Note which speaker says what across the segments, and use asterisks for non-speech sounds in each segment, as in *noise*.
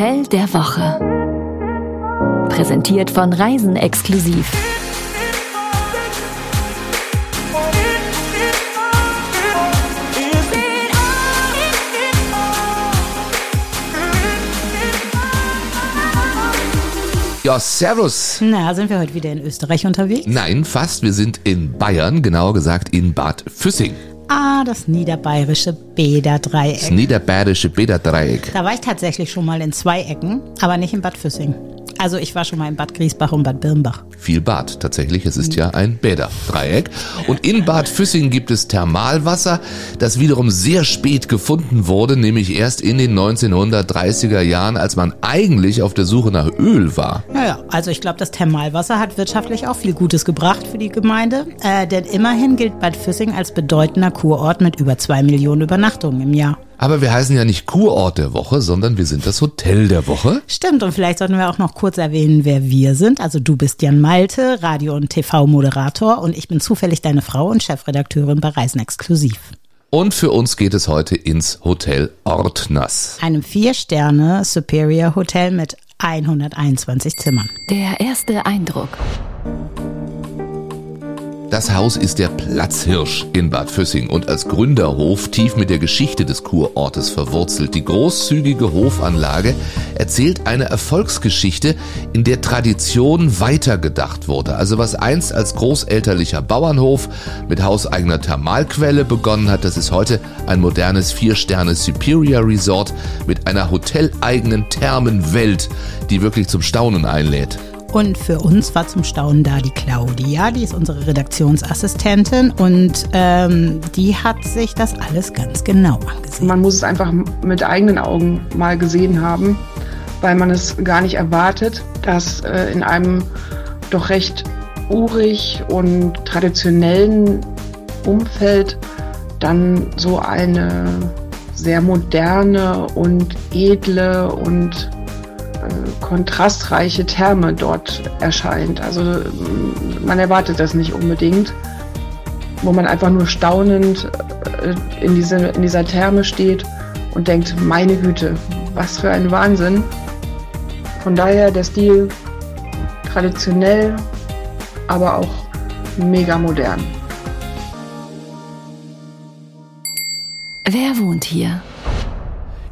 Speaker 1: Hotel der Woche. Präsentiert von Reisen exklusiv.
Speaker 2: Ja, servus.
Speaker 3: Na, sind wir heute wieder in Österreich unterwegs?
Speaker 2: Nein, fast. Wir sind in Bayern, genauer gesagt in Bad Füssing.
Speaker 3: Ah, das niederbayerische Bäderdreieck.
Speaker 2: Das niederbayerische Bäderdreieck.
Speaker 3: Da war ich tatsächlich schon mal in zwei Ecken, aber nicht in Bad Füssing. Also ich war schon mal in Bad Griesbach und Bad Birnbach.
Speaker 2: Viel Bad, tatsächlich. Es ist ja ein Bäderdreieck. Und in Bad Füssing gibt es Thermalwasser, das wiederum sehr spät gefunden wurde, nämlich erst in den 1930er Jahren, als man eigentlich auf der Suche nach Öl war.
Speaker 3: Naja, also ich glaube, das Thermalwasser hat wirtschaftlich auch viel Gutes gebracht für die Gemeinde. Äh, denn immerhin gilt Bad Füssing als bedeutender Kurort mit über zwei Millionen Übernachtungen im Jahr.
Speaker 2: Aber wir heißen ja nicht Kurort der Woche, sondern wir sind das Hotel der Woche.
Speaker 3: Stimmt, und vielleicht sollten wir auch noch kurz erwähnen, wer wir sind. Also du bist Jan Malte, Radio- und TV-Moderator und ich bin zufällig deine Frau und Chefredakteurin bei Reisen Exklusiv.
Speaker 2: Und für uns geht es heute ins Hotel Ortners.
Speaker 3: Einem Vier-Sterne Superior Hotel mit 121 Zimmern.
Speaker 1: Der erste Eindruck.
Speaker 2: Das Haus ist der Platzhirsch in Bad Füssing und als Gründerhof tief mit der Geschichte des Kurortes verwurzelt. Die großzügige Hofanlage erzählt eine Erfolgsgeschichte, in der Tradition weitergedacht wurde. Also was einst als großelterlicher Bauernhof mit hauseigener Thermalquelle begonnen hat, das ist heute ein modernes Vier-Sterne Superior Resort mit einer hoteleigenen Thermenwelt, die wirklich zum Staunen einlädt.
Speaker 3: Und für uns war zum Staunen da die Claudia, die ist unsere Redaktionsassistentin und ähm, die hat sich das alles ganz genau angesehen.
Speaker 4: Man muss es einfach mit eigenen Augen mal gesehen haben, weil man es gar nicht erwartet, dass äh, in einem doch recht urig und traditionellen Umfeld dann so eine sehr moderne und edle und kontrastreiche Therme dort erscheint. Also man erwartet das nicht unbedingt, wo man einfach nur staunend äh, in, diese, in dieser Therme steht und denkt, meine Güte, was für ein Wahnsinn. Von daher der Stil traditionell, aber auch mega modern.
Speaker 1: Wer wohnt hier?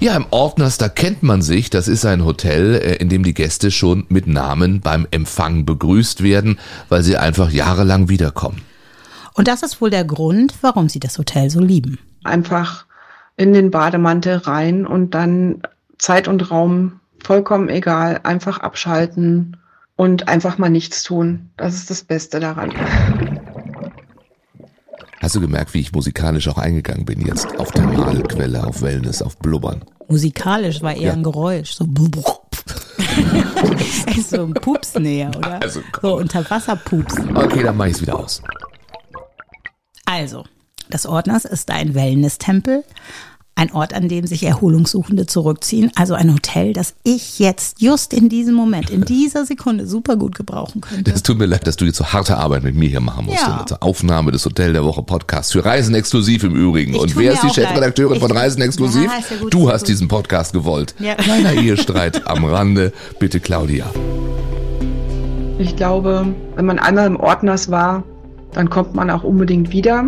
Speaker 2: Ja, im Ordners, da kennt man sich. Das ist ein Hotel, äh, in dem die Gäste schon mit Namen beim Empfang begrüßt werden, weil sie einfach jahrelang wiederkommen.
Speaker 3: Und das ist wohl der Grund, warum sie das Hotel so lieben.
Speaker 4: Einfach in den Bademantel rein und dann Zeit und Raum vollkommen egal, einfach abschalten und einfach mal nichts tun. Das ist das Beste daran.
Speaker 2: Hast du gemerkt, wie ich musikalisch auch eingegangen bin jetzt? Auf Thermalquelle, auf Wellness, auf Blubbern.
Speaker 3: Musikalisch war eher ja. ein Geräusch, so *laughs* so ein Pups näher, oder? Also, so Unterwasserpups.
Speaker 2: Okay, dann mach ich's wieder aus.
Speaker 3: Also, das Ordners ist ein Wellness-Tempel, ein Ort, an dem sich Erholungssuchende zurückziehen. Also ein Hotel, das ich jetzt just in diesem Moment, in dieser Sekunde super gut gebrauchen könnte.
Speaker 2: Das tut mir leid, dass du jetzt so harte Arbeit mit mir hier machen musst. Ja. Zur Aufnahme des Hotel der Woche Podcast für Reisen exklusiv im Übrigen. Ich Und wer ist die Chefredakteurin von Reisen exklusiv? Ja, ja gut, du hast gut. diesen Podcast gewollt. Ja. Kleiner *laughs* Ehestreit am Rande. Bitte Claudia.
Speaker 4: Ich glaube, wenn man einmal im Ordners war, dann kommt man auch unbedingt wieder.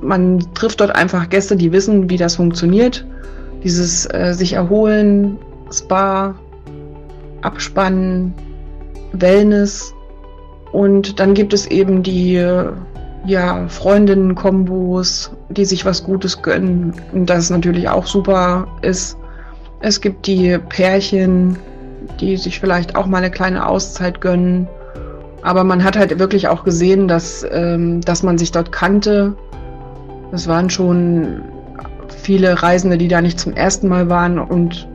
Speaker 4: Man trifft dort einfach Gäste, die wissen, wie das funktioniert. Dieses äh, sich erholen, Spa, Abspannen, Wellness. Und dann gibt es eben die ja, Freundinnen-Kombos, die sich was Gutes gönnen. Das natürlich auch super ist. Es gibt die Pärchen, die sich vielleicht auch mal eine kleine Auszeit gönnen. Aber man hat halt wirklich auch gesehen, dass, ähm, dass man sich dort kannte, es waren schon viele Reisende, die da nicht zum ersten Mal waren und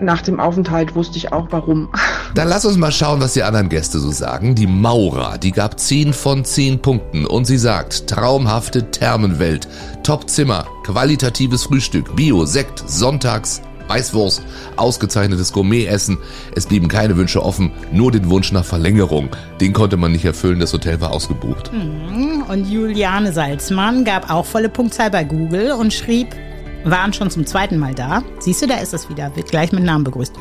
Speaker 4: nach dem Aufenthalt wusste ich auch warum. *laughs*
Speaker 2: Dann lass uns mal schauen, was die anderen Gäste so sagen. Die Maura, die gab 10 von 10 Punkten und sie sagt, traumhafte Thermenwelt, Top-Zimmer, qualitatives Frühstück, Bio, Sekt, Sonntags, Weißwurst, ausgezeichnetes Gourmet-Essen. Es blieben keine Wünsche offen, nur den Wunsch nach Verlängerung. Den konnte man nicht erfüllen, das Hotel war ausgebucht.
Speaker 3: Mhm. Und Juliane Salzmann gab auch volle Punktzahl bei Google und schrieb, waren schon zum zweiten Mal da. Siehst du, da ist es wieder, wird gleich mit Namen begrüßt.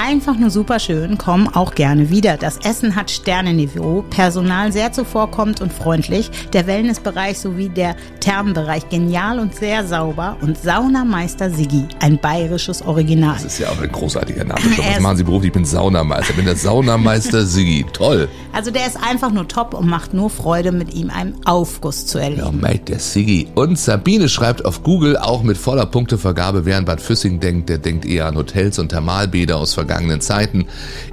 Speaker 3: Einfach nur super schön, kommen auch gerne wieder. Das Essen hat Sternenniveau, Personal sehr zuvorkommend und freundlich, der Wellnessbereich sowie der Thermenbereich genial und sehr sauber und Saunameister Siggi, ein bayerisches Original.
Speaker 2: Das ist ja auch ein großartiger Name. Schon. Was *laughs* machen Sie beruflich? Ich bin Saunameister. Ich bin der Saunameister *laughs* Siggi. Toll.
Speaker 3: Also der ist einfach nur top und macht nur Freude, mit ihm einen Aufguss zu erleben.
Speaker 2: Ja, mate, der Siggi. Und Sabine schreibt auf Google auch mit voller Punktevergabe, wer an Bad Füssing denkt, der denkt eher an Hotels und Thermalbäder aus vergangenen Zeiten.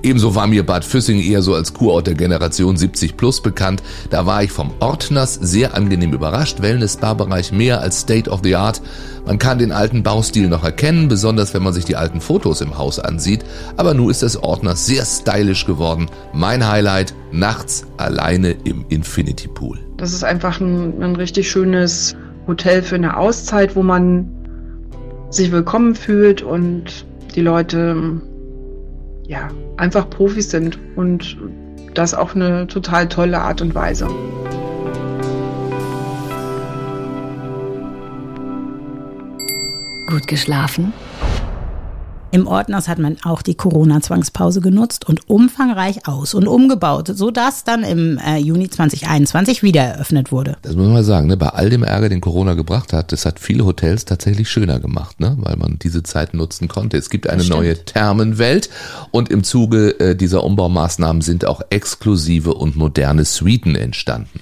Speaker 2: Ebenso war mir Bad Füssing eher so als Kurort der Generation 70 plus bekannt. Da war ich vom Ordners sehr angenehm überrascht. Wellness-Spa-Bereich mehr als State of the Art. Man kann den alten Baustil noch erkennen, besonders wenn man sich die alten Fotos im Haus ansieht. Aber nun ist das Ordners sehr stylisch geworden. Mein Highlight, nachts alleine im Infinity Pool.
Speaker 4: Das ist einfach ein, ein richtig schönes Hotel für eine Auszeit, wo man sich willkommen fühlt und die Leute ja einfach Profis sind und das auf eine total tolle Art und Weise.
Speaker 1: Gut geschlafen?
Speaker 3: Im Ordners hat man auch die Corona-Zwangspause genutzt und umfangreich aus- und umgebaut, sodass dann im äh, Juni 2021 wieder eröffnet wurde.
Speaker 2: Das muss man mal sagen, ne? bei all dem Ärger, den Corona gebracht hat, das hat viele Hotels tatsächlich schöner gemacht, ne? weil man diese Zeit nutzen konnte. Es gibt eine neue Thermenwelt und im Zuge äh, dieser Umbaumaßnahmen sind auch exklusive und moderne Suiten entstanden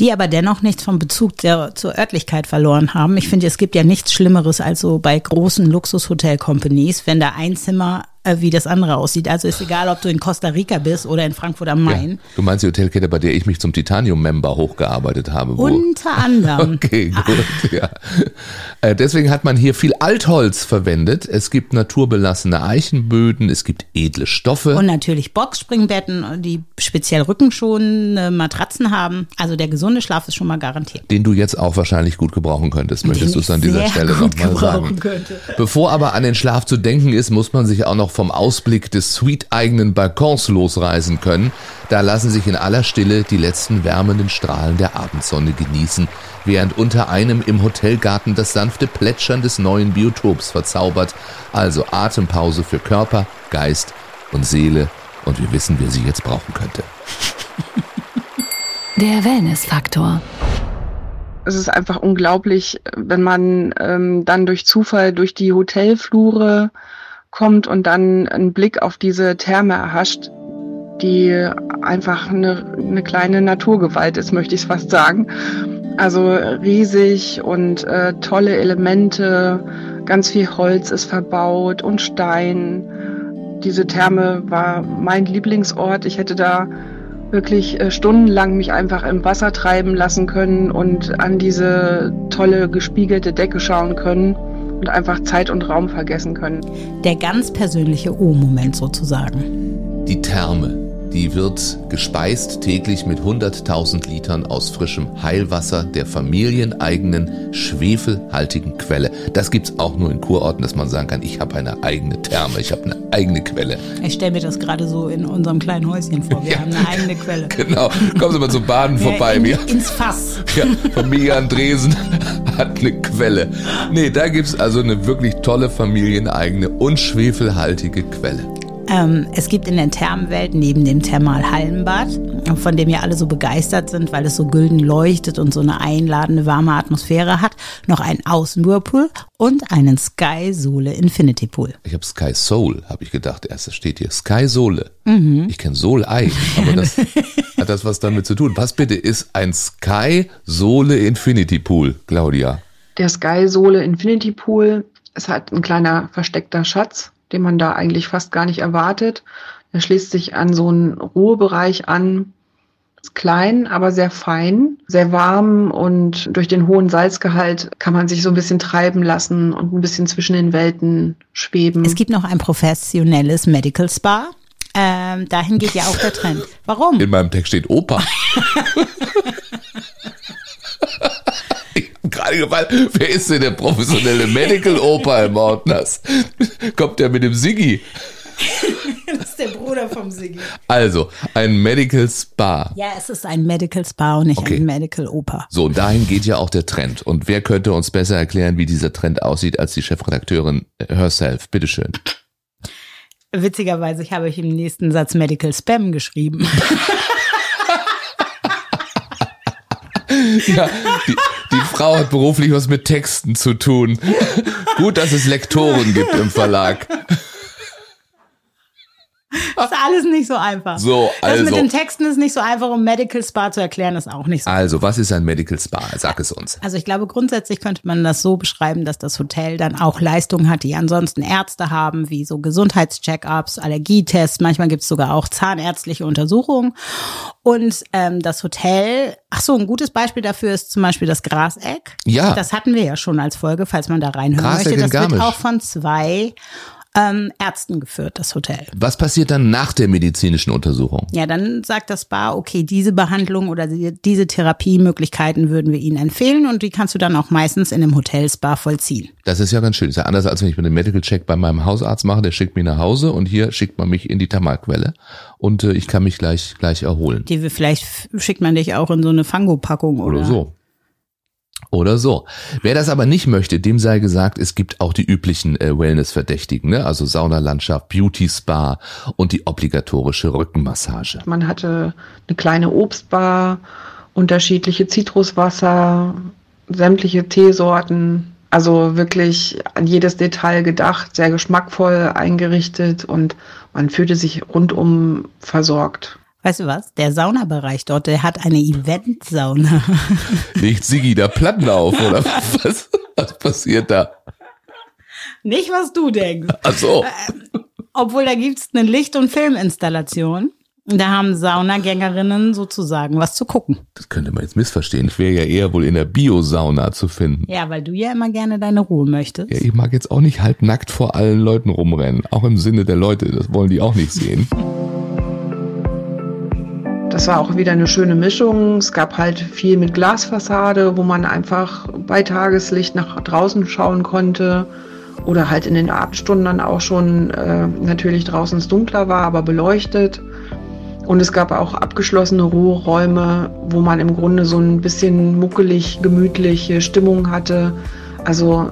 Speaker 3: die aber dennoch nichts vom Bezug der, zur Örtlichkeit verloren haben. Ich finde, es gibt ja nichts Schlimmeres als so bei großen Luxushotel-Companies, wenn da ein Zimmer äh, wie das andere aussieht. Also ist egal, ob du in Costa Rica bist oder in Frankfurt am Main. Ja,
Speaker 2: du meinst die Hotelkette, bei der ich mich zum Titanium-Member hochgearbeitet habe?
Speaker 3: Unter anderem. *laughs*
Speaker 2: Okay, gut, ja. Äh, deswegen hat man hier viel Altholz verwendet. Es gibt naturbelassene Eichenböden, es gibt edle Stoffe.
Speaker 3: Und natürlich Boxspringbetten, die speziell rückenschonende Matratzen haben. Also der gesunde Schlaf ist schon mal garantiert.
Speaker 2: Den du jetzt auch wahrscheinlich gut gebrauchen könntest, möchtest du es an dieser Stelle nochmal sagen. Könnte. Bevor aber an den Schlaf zu denken ist, muss man sich auch noch vom Ausblick des suite-eigenen Balkons losreisen können, da lassen sich in aller Stille die letzten wärmenden Strahlen der Abendsonne genießen, während unter einem im Hotelgarten das sanfte Plätschern des neuen Biotops verzaubert, also Atempause für Körper, Geist und Seele, und wir wissen, wer sie jetzt brauchen könnte. *laughs*
Speaker 1: Der Wellness-Faktor.
Speaker 4: Es ist einfach unglaublich, wenn man ähm, dann durch Zufall durch die Hotelflure kommt und dann einen Blick auf diese Therme erhascht, die einfach eine, eine kleine Naturgewalt ist, möchte ich es fast sagen. Also riesig und äh, tolle Elemente, ganz viel Holz ist verbaut und Stein. Diese Therme war mein Lieblingsort. Ich hätte da wirklich äh, stundenlang mich einfach im Wasser treiben lassen können und an diese tolle gespiegelte Decke schauen können und einfach Zeit und Raum vergessen können.
Speaker 3: Der ganz persönliche O-Moment sozusagen.
Speaker 2: Die Therme. Die wird gespeist täglich mit 100.000 Litern aus frischem Heilwasser der familieneigenen schwefelhaltigen Quelle. Das gibt's auch nur in Kurorten, dass man sagen kann, ich habe eine eigene Therme, ich habe eine eigene Quelle.
Speaker 3: Ich stelle mir das gerade so in unserem kleinen Häuschen vor. Wir ja. haben eine eigene Quelle. *laughs*
Speaker 2: Genau. Kommen Sie mal zum Baden vorbei.
Speaker 3: In, ins Fass.
Speaker 2: Ja, Familie Andresen hat eine Quelle. Nee, da gibt's also eine wirklich tolle familieneigene und schwefelhaltige Quelle.
Speaker 3: Ähm, es gibt in der Thermenwelt neben dem Thermalhallenbad, von dem ja alle so begeistert sind, weil es so gülden leuchtet und so eine einladende, warme Atmosphäre hat, noch einen Außenwhirlpool und einen Sky Sohle Infinity Pool.
Speaker 2: Ich habe Sky Soul, habe ich gedacht. Erst steht hier Sky Sohle. Mhm. Ich kenne Soul Ei, aber das *laughs* hat das was damit zu tun. Was bitte ist ein Sky Sohle Infinity Pool, Claudia?
Speaker 4: Der Sky Sohle Infinity Pool ist halt ein kleiner versteckter Schatz den man da eigentlich fast gar nicht erwartet. Er schließt sich an so einen Ruhebereich an, klein, aber sehr fein, sehr warm und durch den hohen Salzgehalt kann man sich so ein bisschen treiben lassen und ein bisschen zwischen den Welten schweben.
Speaker 3: Es gibt noch ein professionelles Medical Spa. Ähm, dahin geht ja auch der Trend. Warum?
Speaker 2: In meinem Text steht Opa. *laughs* gerade gefallen, wer ist denn der professionelle Medical Opa im Ordners? Kommt der mit dem Siggi? *laughs*
Speaker 3: das ist der Bruder vom Siggi.
Speaker 2: Also, ein Medical Spa.
Speaker 3: Ja, es ist ein Medical Spa und nicht
Speaker 2: Okay.
Speaker 3: ein Medical Oper.
Speaker 2: So, dahin geht ja auch der Trend. Und wer könnte uns besser erklären, wie dieser Trend aussieht, als die Chefredakteurin herself? Bitteschön.
Speaker 3: Witzigerweise, ich habe ich im nächsten Satz Medical Spam geschrieben. *laughs*
Speaker 2: Ja, die, die Frau hat beruflich was mit Texten zu tun. Gut, dass es Lektoren gibt im Verlag. *laughs*
Speaker 3: ist alles nicht so einfach.
Speaker 2: So,
Speaker 3: Das mit
Speaker 2: also.
Speaker 3: den Texten ist nicht so einfach, um Medical Spa zu erklären, ist auch nicht so.
Speaker 2: Also, was ist ein Medical Spa? Sag es uns.
Speaker 3: Also ich glaube, grundsätzlich könnte man das so beschreiben, dass das Hotel dann auch Leistungen hat, die ansonsten Ärzte haben, wie so Gesundheitscheckups, Allergietests. Manchmal gibt es sogar auch zahnärztliche Untersuchungen. Und ähm, das Hotel, ach so, ein gutes Beispiel dafür ist zum Beispiel das Graseck.
Speaker 2: Ja.
Speaker 3: Das hatten wir ja schon als Folge, falls man da reinhören
Speaker 2: Graseck
Speaker 3: möchte. Das wird auch von zwei ähm, Ärzten geführt, das Hotel.
Speaker 2: Was passiert dann nach der medizinischen Untersuchung?
Speaker 3: Ja, dann sagt das Spa, okay, diese Behandlung oder die- diese Therapiemöglichkeiten würden wir Ihnen empfehlen und die kannst du dann auch meistens in einem Hotel-Spa vollziehen.
Speaker 2: Das ist ja ganz schön. ist ja anders, als wenn ich mir den Medical Check bei meinem Hausarzt mache. Der schickt mich nach Hause und hier schickt man mich in die Thermalquelle und äh, ich kann mich gleich gleich erholen.
Speaker 3: Die vielleicht schickt man dich auch in so eine Fango-Packung oder,
Speaker 2: Oder so. Oder so. Wer das aber nicht möchte, dem sei gesagt, es gibt auch die üblichen äh, Wellness-Verdächtigen, ne? also Saunalandschaft, Beauty Spa und die obligatorische Rückenmassage.
Speaker 4: Man hatte eine kleine Obstbar, unterschiedliche Zitruswasser, sämtliche Teesorten. Also wirklich an jedes Detail gedacht, sehr geschmackvoll eingerichtet und man fühlte sich rundum versorgt.
Speaker 3: Weißt du was? Der Saunabereich dort, der hat eine Event-Sauna. *laughs*
Speaker 2: Legt Sigi da Platten auf oder was? Was passiert da?
Speaker 3: Nicht, was du denkst.
Speaker 2: Ach so.
Speaker 3: Obwohl, da gibt's eine Licht- und Filminstallation. Da haben Saunagängerinnen sozusagen was zu gucken.
Speaker 2: Das könnte man jetzt missverstehen. Ich wäre ja eher wohl in der Biosauna zu finden.
Speaker 3: Ja, weil du ja immer gerne deine Ruhe möchtest.
Speaker 2: Ja, ich mag jetzt auch nicht halb nackt vor allen Leuten rumrennen. Auch im Sinne der Leute. Das wollen die auch nicht sehen.
Speaker 4: Das war auch wieder eine schöne Mischung. Es gab halt viel mit Glasfassade, wo man einfach bei Tageslicht nach draußen schauen konnte. Oder halt in den Abendstunden dann auch schon äh, natürlich draußen es dunkler war, aber beleuchtet. Und es gab auch abgeschlossene Ruheräume, wo man im Grunde so ein bisschen muckelig, gemütliche Stimmung hatte. Also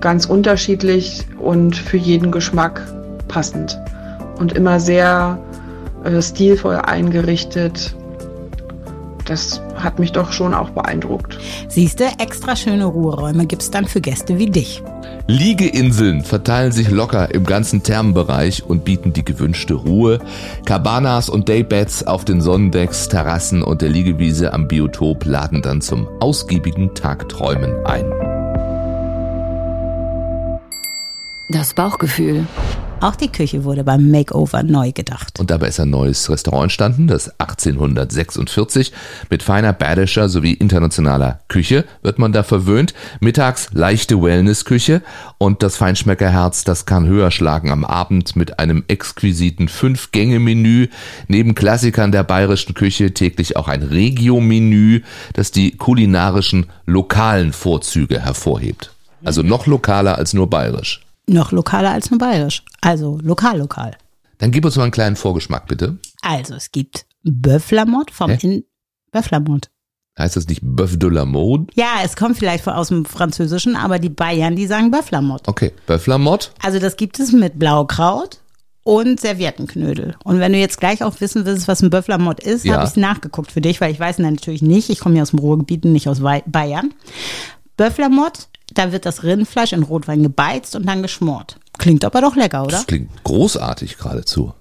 Speaker 4: ganz unterschiedlich und für jeden Geschmack passend. Und immer sehr stilvoll eingerichtet. Das hat mich doch schon auch beeindruckt.
Speaker 3: Siehst du, extra schöne Ruheräume gibt's dann für Gäste wie dich.
Speaker 2: Liegeinseln verteilen sich locker im ganzen Thermenbereich und bieten die gewünschte Ruhe. Cabanas und Daybeds auf den Sonnendecks, Terrassen und der Liegewiese am Biotop laden dann zum ausgiebigen Tagträumen ein.
Speaker 1: Das Bauchgefühl.
Speaker 3: Auch die Küche wurde beim Makeover neu gedacht.
Speaker 2: Und dabei ist ein neues Restaurant entstanden, das 1846. Mit feiner badischer sowie internationaler Küche wird man da verwöhnt. Mittags leichte Wellnessküche und das Feinschmeckerherz, das kann höher schlagen am Abend mit einem exquisiten Fünf-Gänge-Menü. Neben Klassikern der bayerischen Küche täglich auch ein Regio-Menü, das die kulinarischen lokalen Vorzüge hervorhebt. Also noch lokaler als nur bayerisch.
Speaker 3: Noch lokaler als nur bayerisch. Also lokal, lokal.
Speaker 2: Dann gib uns mal einen kleinen Vorgeschmack, bitte.
Speaker 3: Also es gibt Bœuf-la-Motte vom
Speaker 2: Hä?
Speaker 3: In Bœuf-la-Motte.
Speaker 2: Heißt das nicht Bœuf de la Mode?
Speaker 3: Ja, es kommt vielleicht von- aus dem Französischen, aber die Bayern, die sagen Bœuf-la-Motte.
Speaker 2: Okay, Bœuf la Motte.
Speaker 3: Also das gibt es mit Blaukraut und Serviettenknödel. Und wenn du jetzt gleich auch wissen willst, was ein Bœuf-la-Motte ist,
Speaker 2: Ja.
Speaker 3: habe ich es nachgeguckt für dich, weil ich weiß natürlich nicht. Ich komme ja aus dem Ruhrgebiet und nicht aus Bayern. Bœuf-la-Motte, da wird das Rindfleisch in Rotwein gebeizt und dann geschmort. Klingt aber doch lecker, oder?
Speaker 2: Das klingt großartig geradezu.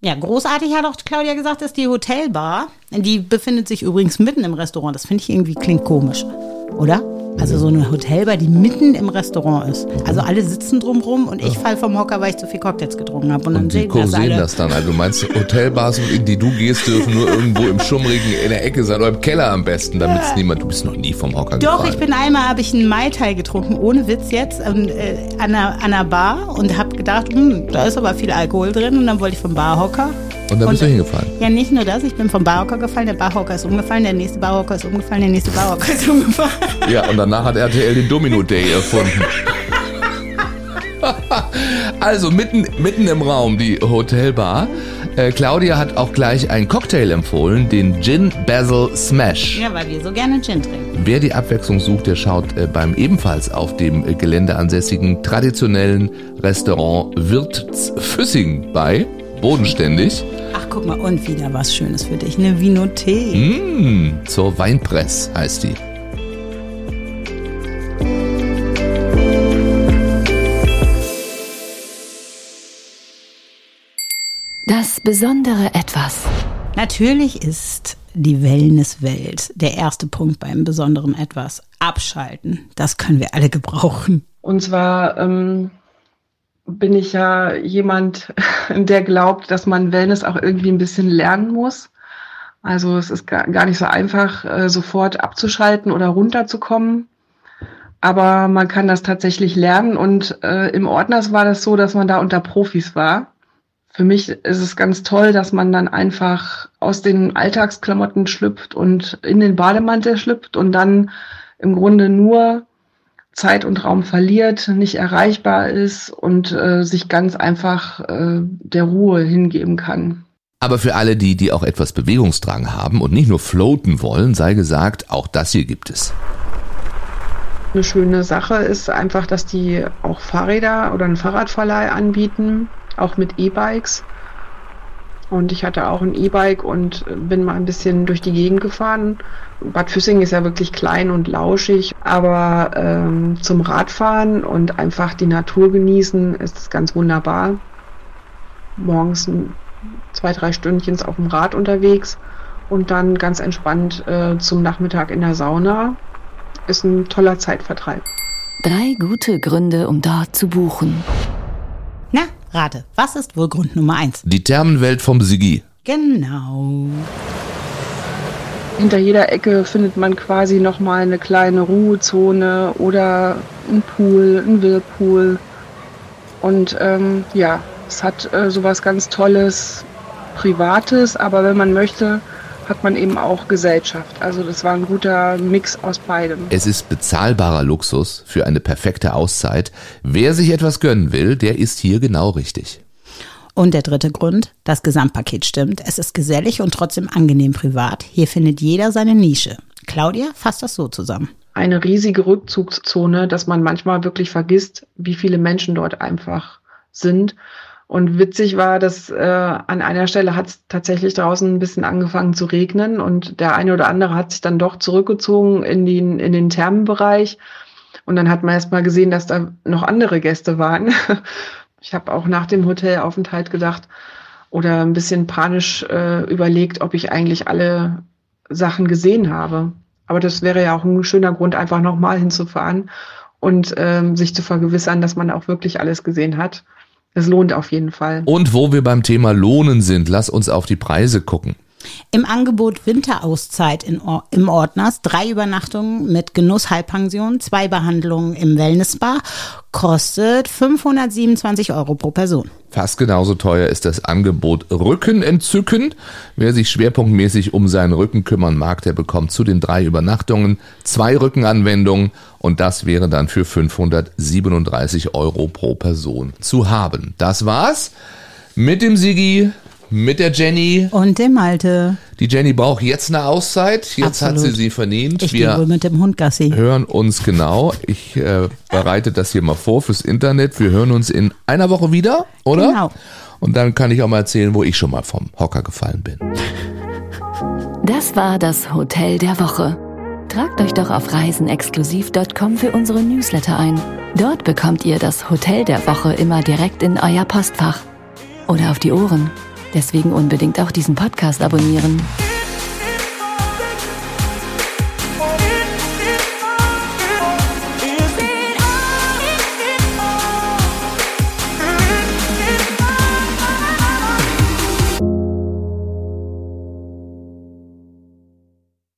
Speaker 3: Ja, großartig hat auch Claudia gesagt, ist die Hotelbar. Die befindet sich übrigens mitten im Restaurant. Das finde ich irgendwie klingt komisch, oder? Also so eine Hotelbar, die mitten im Restaurant ist. Also alle sitzen drumrum und ich fall vom Hocker, weil ich zu viel Cocktails getrunken habe. Und, dann
Speaker 2: Und die
Speaker 3: sehen das
Speaker 2: sehen das dann. Also du meinst, Hotelbars, in die du gehst, dürfen nur irgendwo im Schummrigen in der Ecke sein oder im Keller am besten, damit es niemand, du bist noch nie vom Hocker
Speaker 3: Doch,
Speaker 2: gefallen.
Speaker 3: ich bin einmal, habe ich einen Mai Tai getrunken, ohne Witz jetzt, ähm, äh, an, einer, an einer Bar und habe gedacht, hm, da ist aber viel Alkohol drin und dann wollte ich vom Barhocker.
Speaker 2: Und dann bist du hingefallen.
Speaker 3: Ja, nicht nur das, ich bin vom Barhocker gefallen, der Barhocker ist umgefallen, der nächste Barhocker ist umgefallen, der nächste Barhocker ist umgefallen.
Speaker 2: Ja, und danach hat RTL den Domino Day erfunden. *laughs* also mitten, mitten im Raum die Hotelbar. Äh, Claudia hat auch gleich einen Cocktail empfohlen, den Gin Basil Smash.
Speaker 3: Ja, weil wir so gerne Gin trinken.
Speaker 2: Wer die Abwechslung sucht, der schaut äh, beim ebenfalls auf dem äh, Gelände ansässigen traditionellen Restaurant Wirts Füssing bei. Bodenständig.
Speaker 3: Ach, guck mal, und wieder was Schönes für dich. Eine Vinothek.
Speaker 2: Mmh, zur Weinpress heißt die.
Speaker 1: Das besondere Etwas.
Speaker 3: Natürlich ist die Wellnesswelt der erste Punkt beim besonderen Etwas. Abschalten. Das können wir alle gebrauchen.
Speaker 4: Und zwar ähm, bin ich ja jemand, *laughs* der glaubt, dass man Wellness auch irgendwie ein bisschen lernen muss. Also es ist gar, nicht so einfach, äh, sofort abzuschalten oder runterzukommen. Aber man kann das tatsächlich lernen. Und äh, im Ordners war das so, dass man da unter Profis war. Für mich ist es ganz toll, dass man dann einfach aus den Alltagsklamotten schlüpft und in den Bademantel schlüpft und dann im Grunde nur Zeit und Raum verliert, nicht erreichbar ist und äh, sich ganz einfach äh, der Ruhe hingeben kann.
Speaker 2: Aber für alle die, die auch etwas Bewegungsdrang haben und nicht nur floaten wollen, sei gesagt, auch das hier gibt es.
Speaker 4: Eine schöne Sache ist einfach, dass die auch Fahrräder oder einen Fahrradverleih anbieten, auch mit E-Bikes. Und ich hatte auch ein E-Bike und bin mal ein bisschen durch die Gegend gefahren. Bad Füssing ist ja wirklich klein und lauschig, aber ähm, zum Radfahren und einfach die Natur genießen ist es ganz wunderbar. Morgens zwei, drei Stündchen auf dem Rad unterwegs und dann ganz entspannt äh, zum Nachmittag in der Sauna. Ist ein toller Zeitvertreib.
Speaker 1: Drei gute Gründe, um dort zu buchen.
Speaker 3: Na, rate, was ist wohl Grund Nummer eins?
Speaker 2: Die Thermenwelt vom Sigi.
Speaker 3: Genau.
Speaker 4: Hinter jeder Ecke findet man quasi nochmal eine kleine Ruhezone oder ein Pool, ein Whirlpool. Und ähm, ja, es hat äh, sowas ganz Tolles, Privates, aber wenn man möchte, hat man eben auch Gesellschaft. Also das war ein guter Mix aus beidem.
Speaker 2: Es ist bezahlbarer Luxus für eine perfekte Auszeit. Wer sich etwas gönnen will, der ist hier genau richtig.
Speaker 3: Und der dritte Grund, das Gesamtpaket stimmt. Es ist gesellig und trotzdem angenehm privat. Hier findet jeder seine Nische. Claudia fasst das so zusammen.
Speaker 4: Eine riesige Rückzugszone, dass man manchmal wirklich vergisst, wie viele Menschen dort einfach sind. Und witzig war, dass äh, an einer Stelle hat es tatsächlich draußen ein bisschen angefangen zu regnen und der eine oder andere hat sich dann doch zurückgezogen in den, in den Thermenbereich. Und dann hat man erst mal gesehen, dass da noch andere Gäste waren. *laughs* Ich habe auch nach dem Hotelaufenthalt gedacht oder ein bisschen panisch äh, überlegt, ob ich eigentlich alle Sachen gesehen habe. Aber das wäre ja auch ein schöner Grund, einfach nochmal hinzufahren und ähm, sich zu vergewissern, dass man auch wirklich alles gesehen hat. Es lohnt auf jeden Fall.
Speaker 2: Und wo wir beim Thema Lohnen sind, lass uns auf die Preise gucken.
Speaker 3: Im Angebot Winterauszeit in Or im Ordners, drei Übernachtungen mit Genuss Halbpension, zwei Behandlungen im Wellnessbar, kostet 527 Euro pro Person.
Speaker 2: Fast genauso teuer ist das Angebot Rücken entzücken. Wer sich schwerpunktmäßig um seinen Rücken kümmern mag, der bekommt zu den drei Übernachtungen zwei Rückenanwendungen und das wäre dann für 537 Euro pro Person zu haben. Das war's mit dem Sigi mit der Jenny.
Speaker 3: Und dem Malte.
Speaker 2: Die Jenny braucht jetzt eine Auszeit. Jetzt
Speaker 3: Absolut.
Speaker 2: hat sie sie verdient.
Speaker 3: Ich
Speaker 2: Wir
Speaker 3: wohl mit dem Hund Gassi.
Speaker 2: hören uns genau. Ich äh, bereite das hier mal vor fürs Internet. Wir hören uns in einer Woche wieder, oder?
Speaker 3: Genau.
Speaker 2: Und dann kann ich auch mal erzählen, wo ich schon mal vom Hocker gefallen bin.
Speaker 1: Das war das Hotel der Woche. Tragt euch doch auf reisenexklusiv.com für unsere Newsletter ein. Dort bekommt ihr das Hotel der Woche immer direkt in euer Postfach. Oder auf die Ohren. Deswegen unbedingt auch diesen Podcast abonnieren.